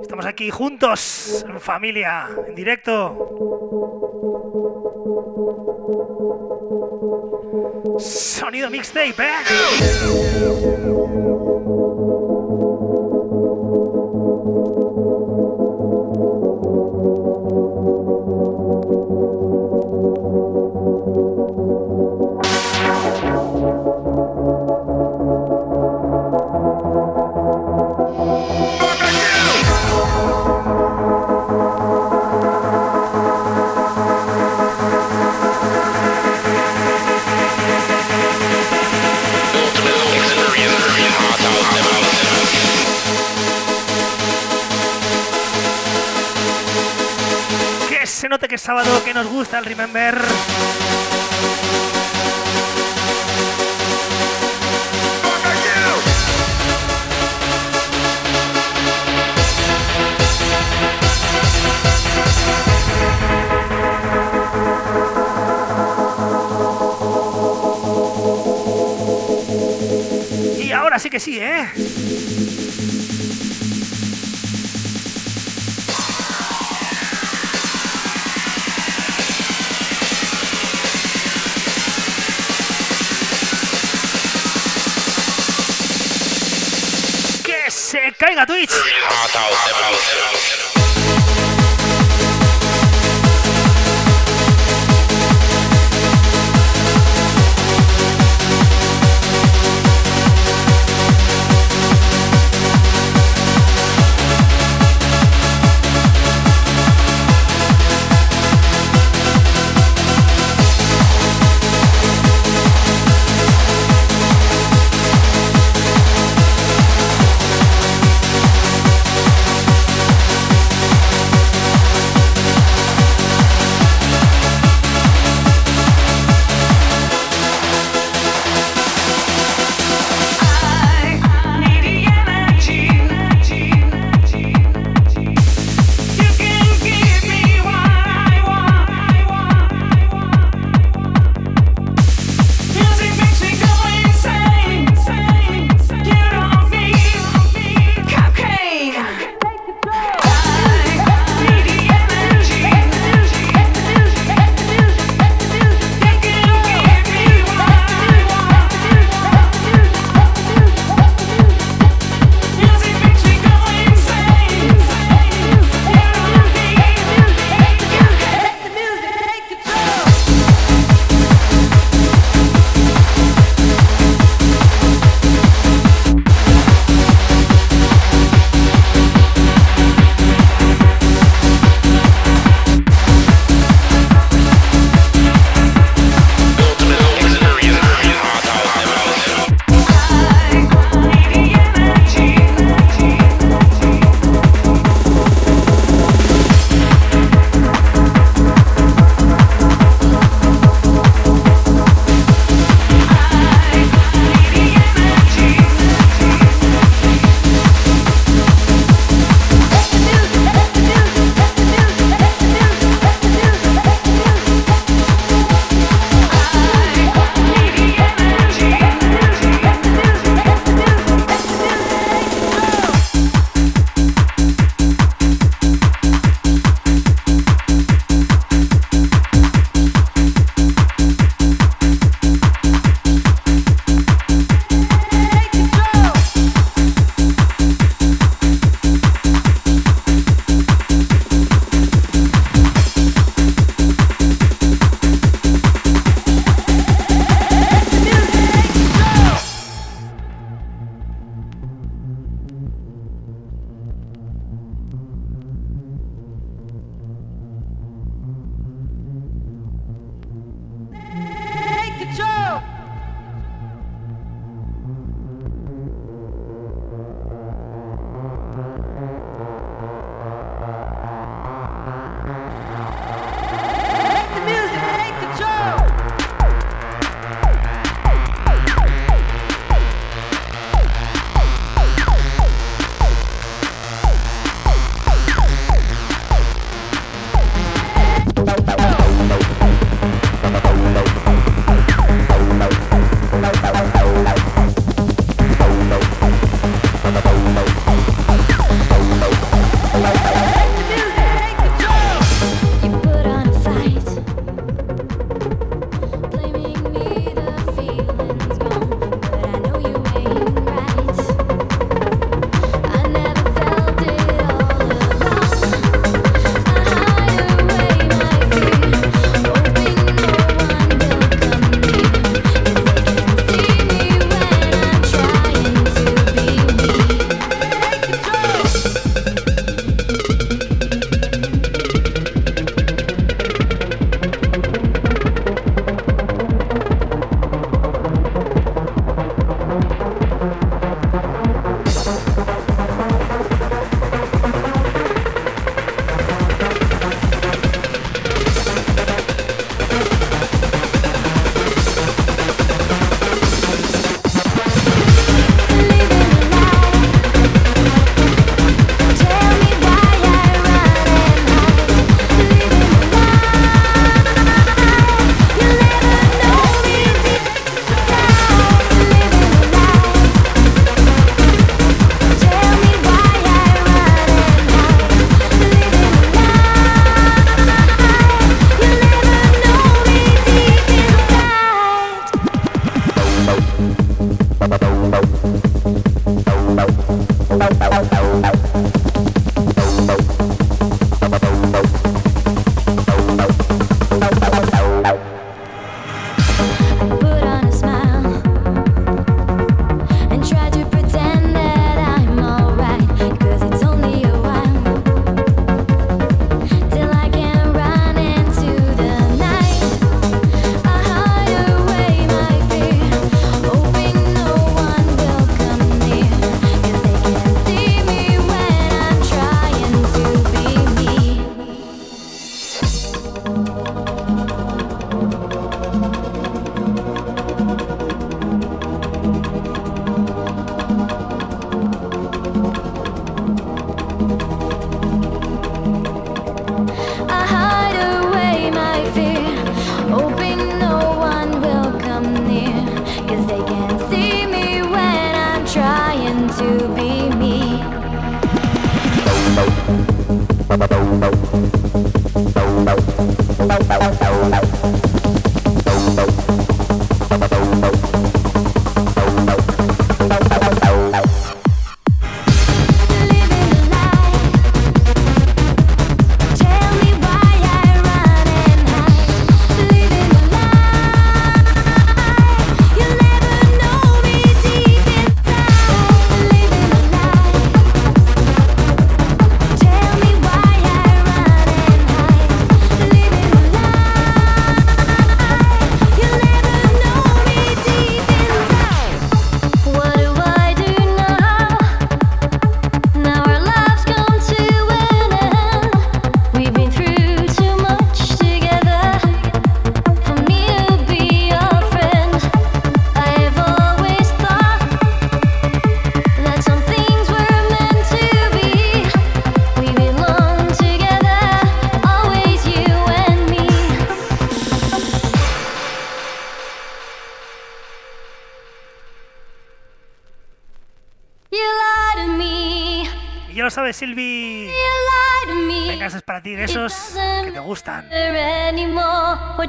Estamos aquí juntos, en familia, en directo. Sonido mixtape, ¿eh? Remember. Caiga Twitch. mirando a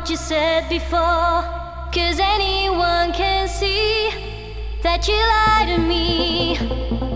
you said before. Cause anyone can see that you lied to me.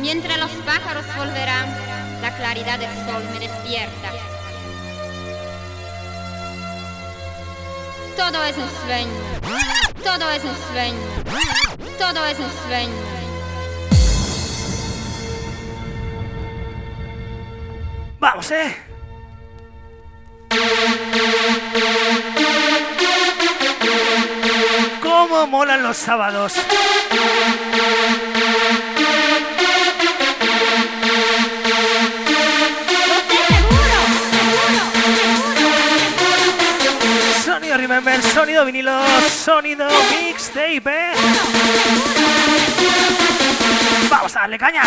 Mientras los pájaros volverán, la claridad del sol me despierta. Todo es un sueño, todo es un sueño, todo es un sueño. Vamos, ¿eh? ¿Cómo molan los sábados? Remember, sonido vinilo, sonido mixtape. ¿eh? Vamos a darle caña.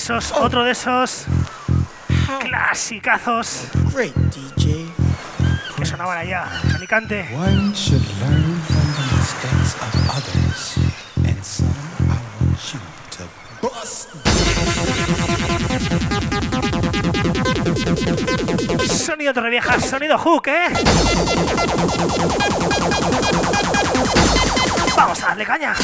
Esos, otro de esos clasicazos que sonaban allá, Alicante. One should learn from the mistakes of others, and some I want you to bust. Sonido Torrevieja, sonido hook, ¿eh? Vamos a darle caña.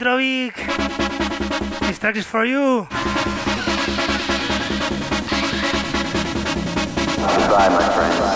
Petrovic. This track is for you. My friend.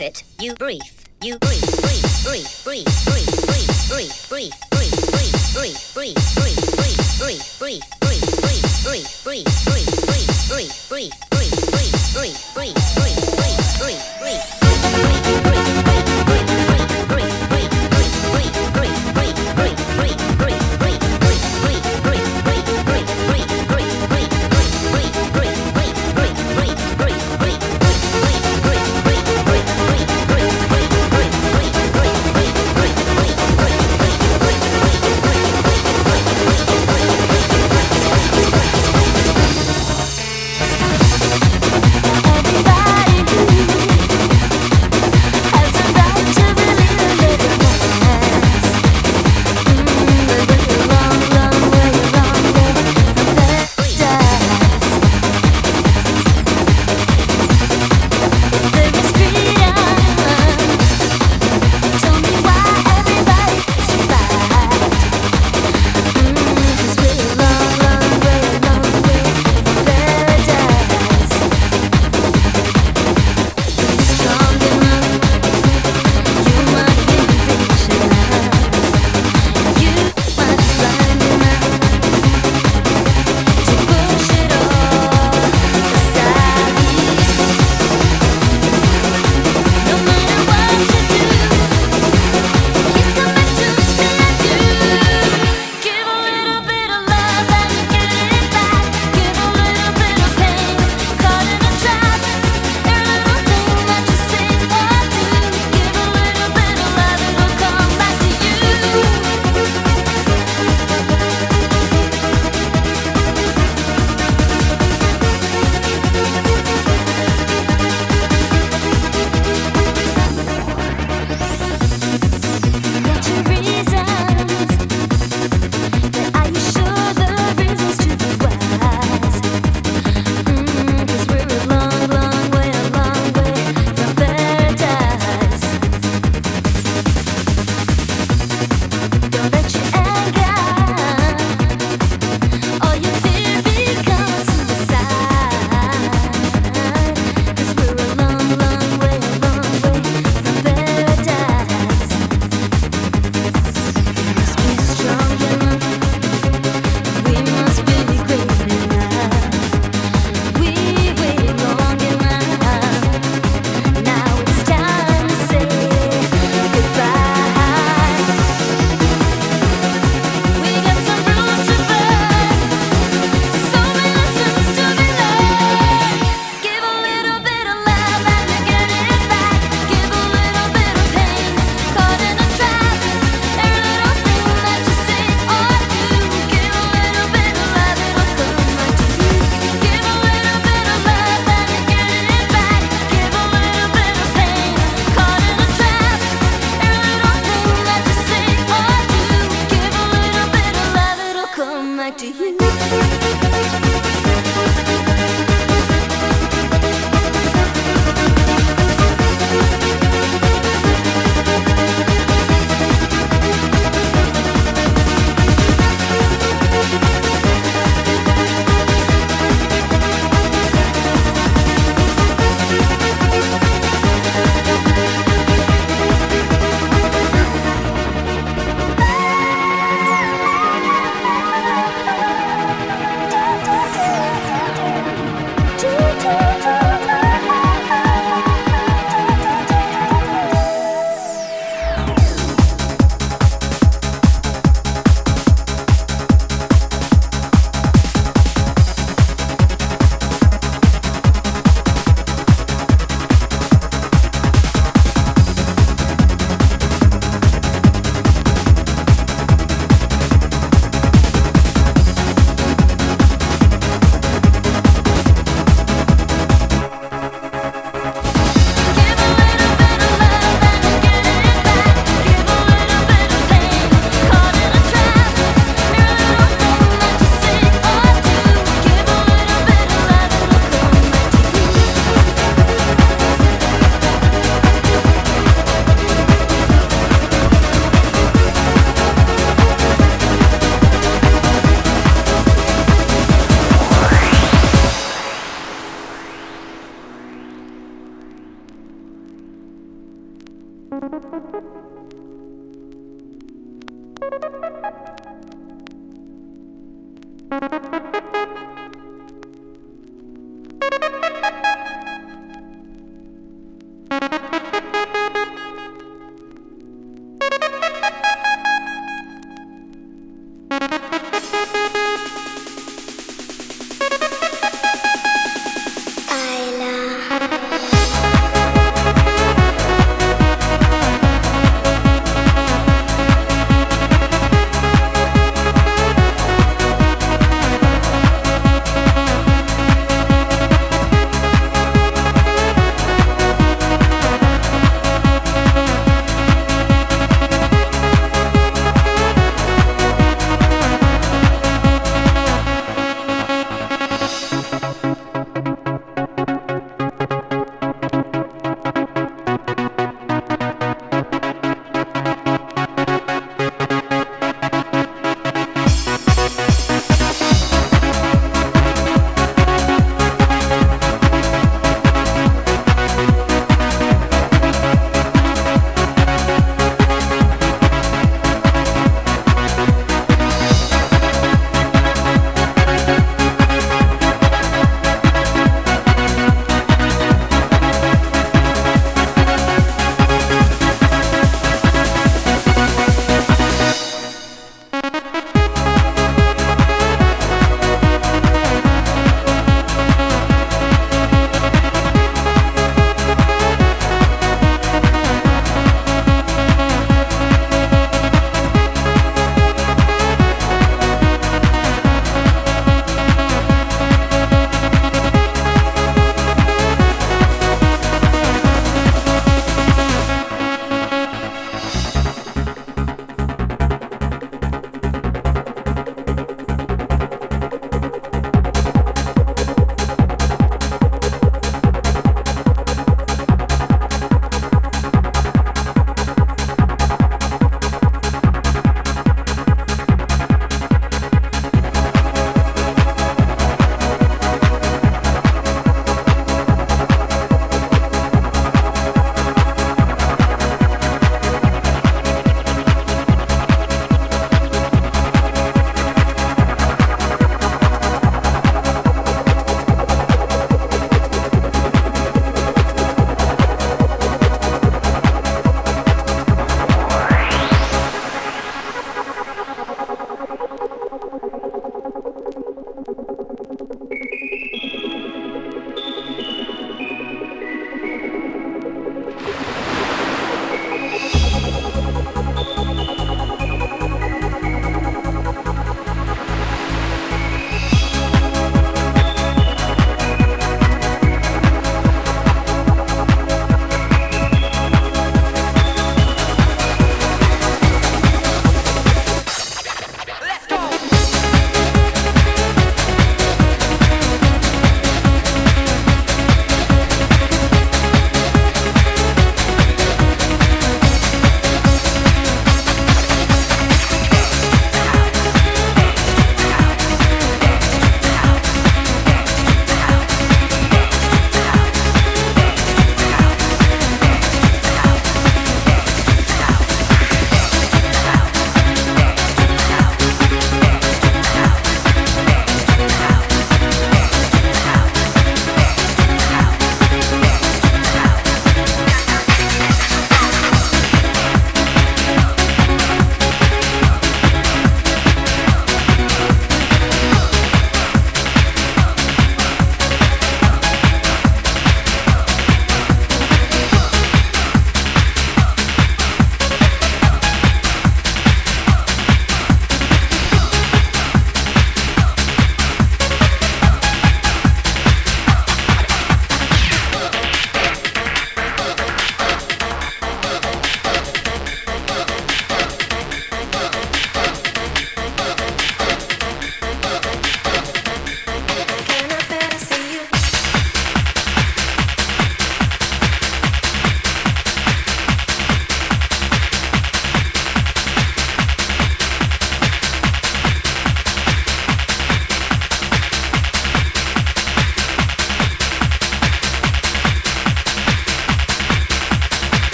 it.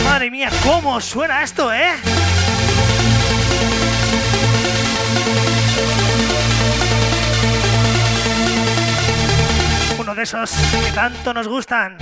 Madre mía, cómo suena esto, ¿eh? Uno de esos que tanto nos gustan.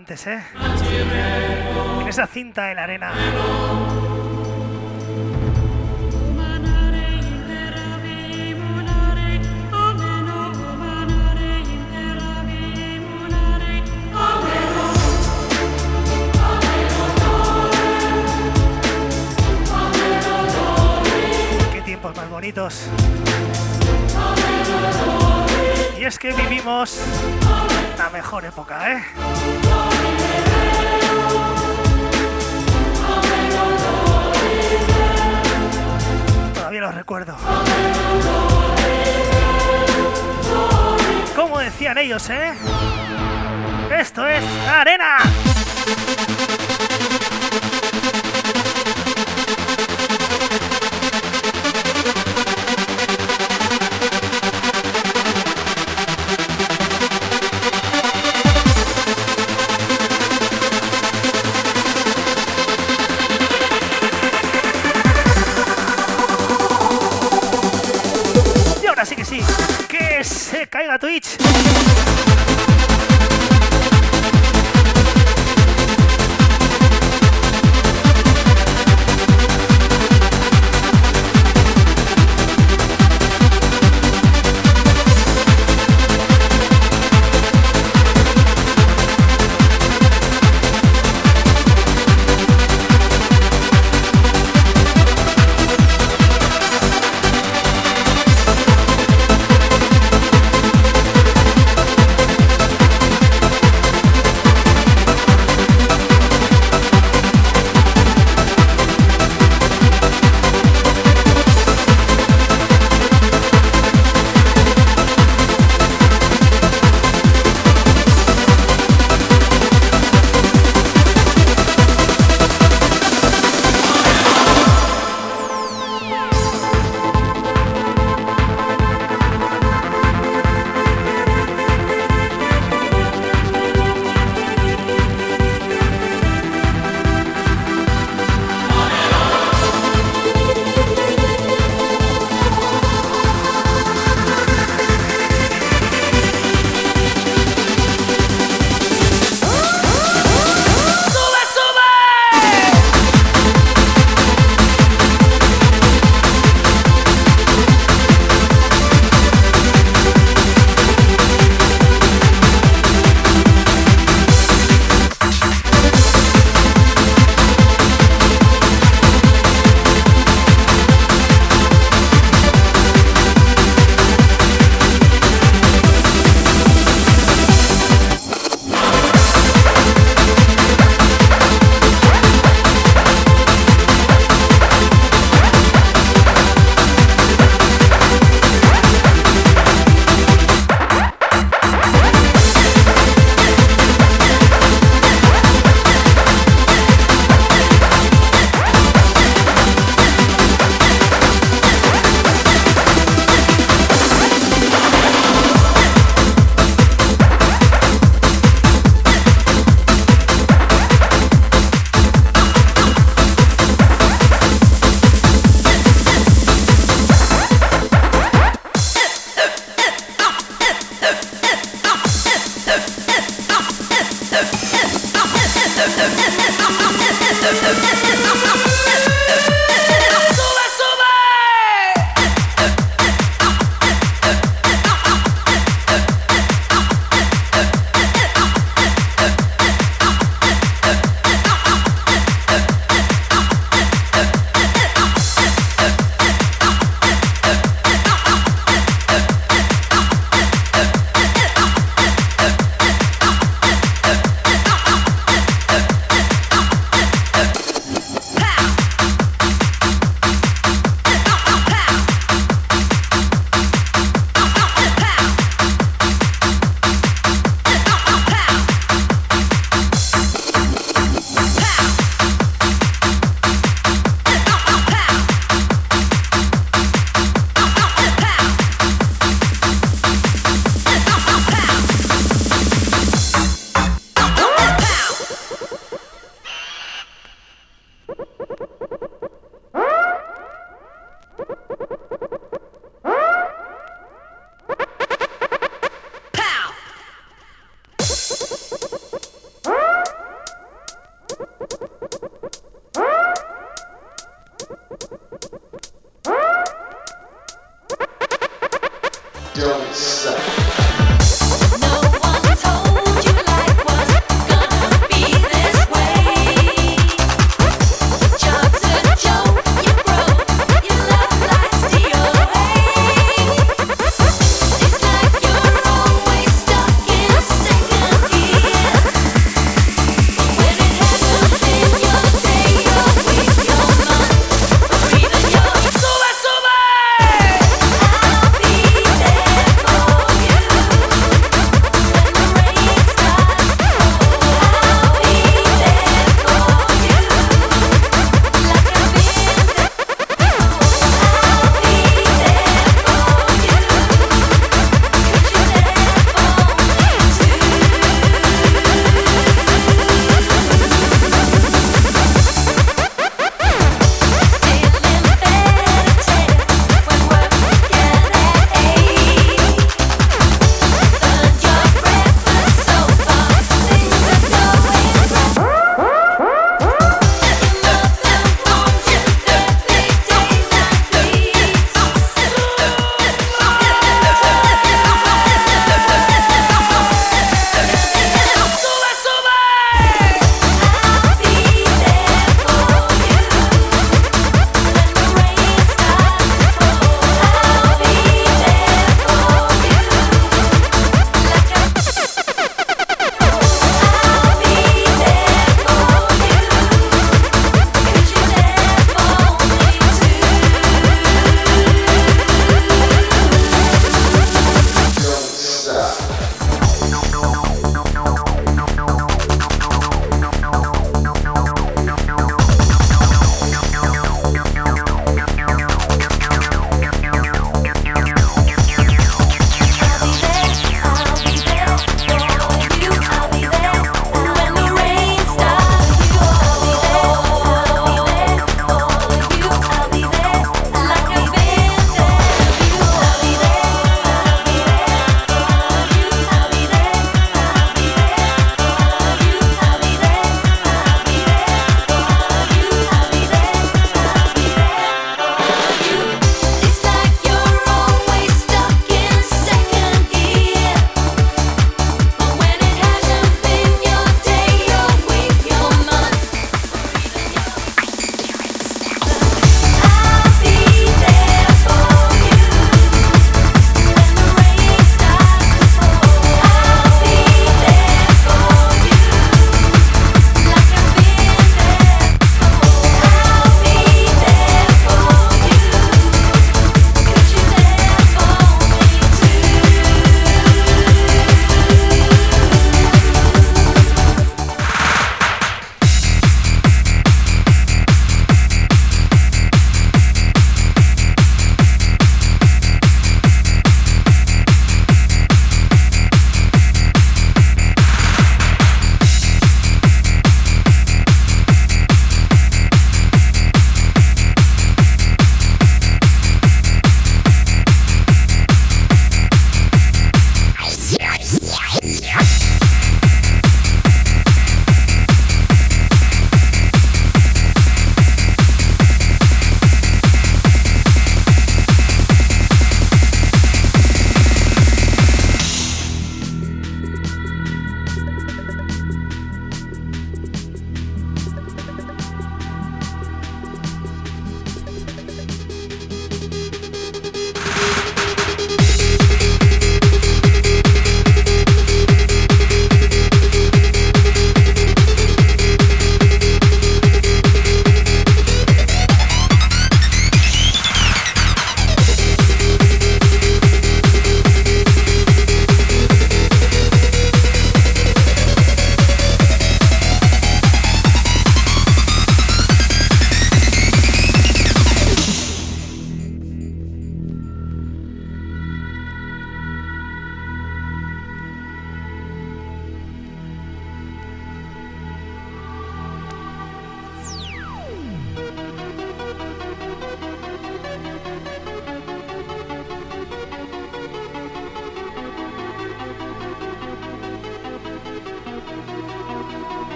Antes, ¿eh? En esa cinta en la arena. Qué tiempos más bonitos. Y es que vivimos la mejor época, ¿eh? Decían ellos, ¿eh? Esto es arena.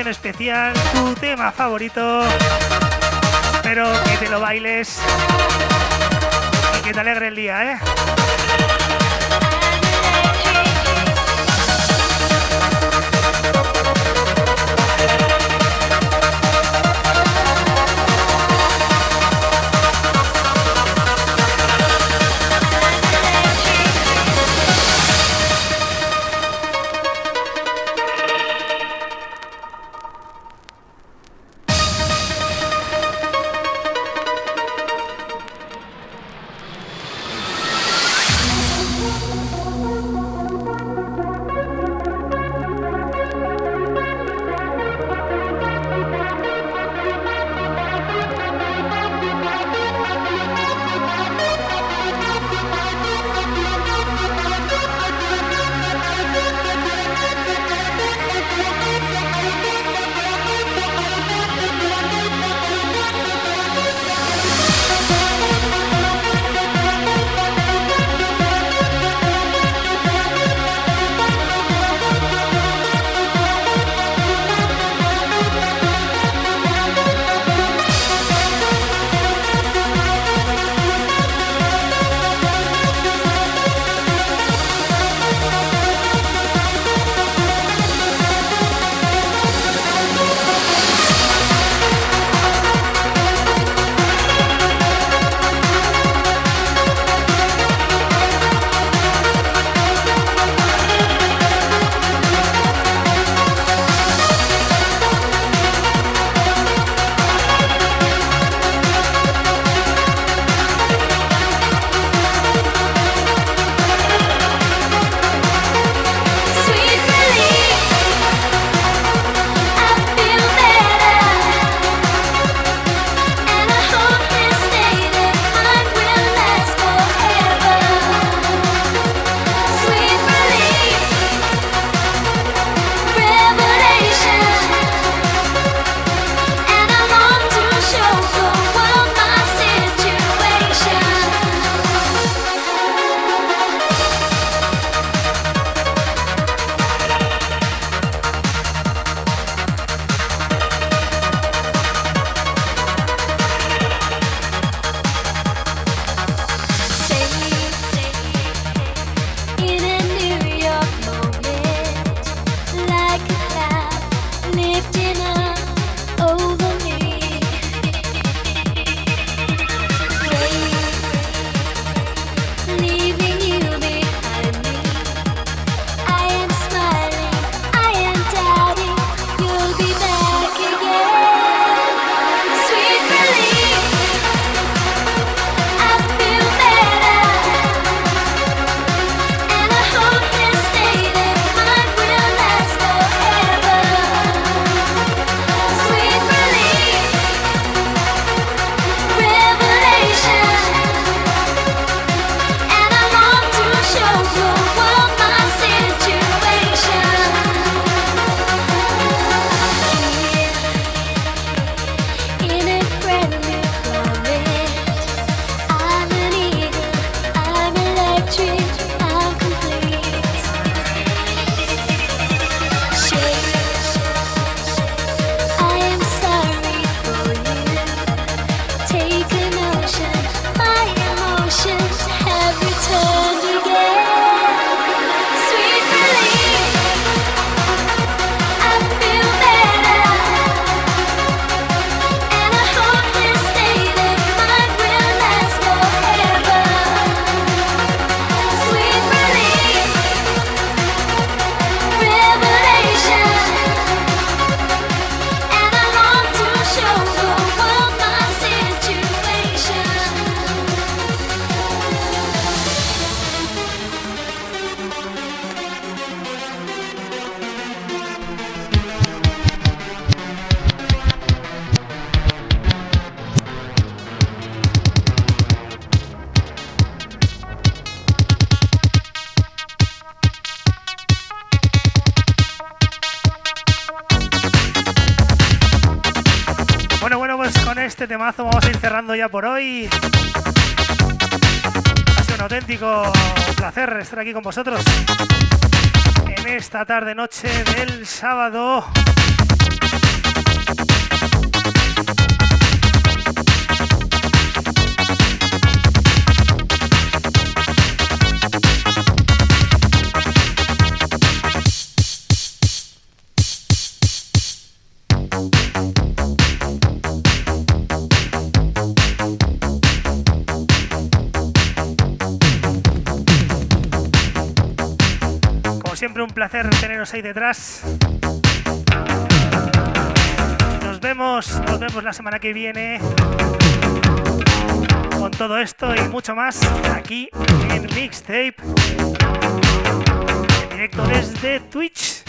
Petición especial, tu tema favorito. Vamos a ir cerrando ya por hoy. Ha sido un auténtico placer estar aquí con vosotros en esta tarde noche del sábado. Un placer teneros ahí detrás. Nos vemos, nos vemos la semana que viene con todo esto y mucho más aquí en Mixtape. En directo desde Twitch.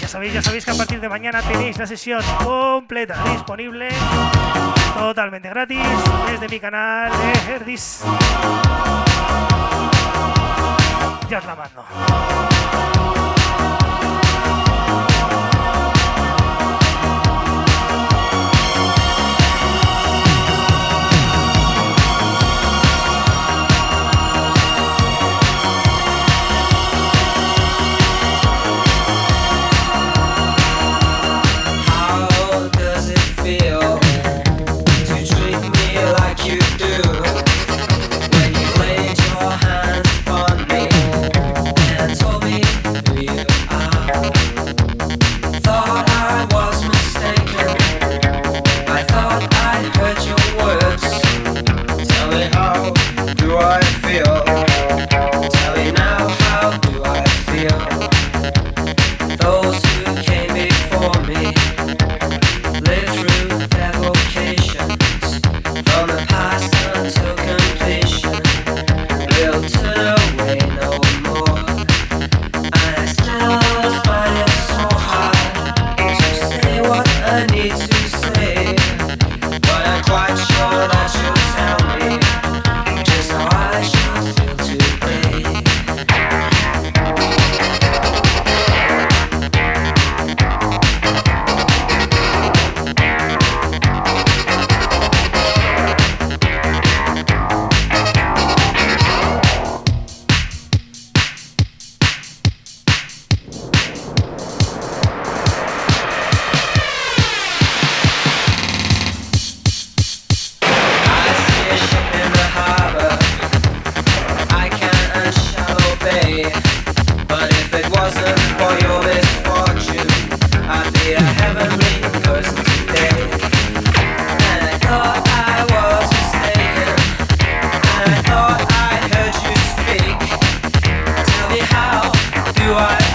Ya sabéis, ya sabéis que a partir de mañana tenéis la sesión completa disponible totalmente gratis desde mi canal de Herdis os la. you are.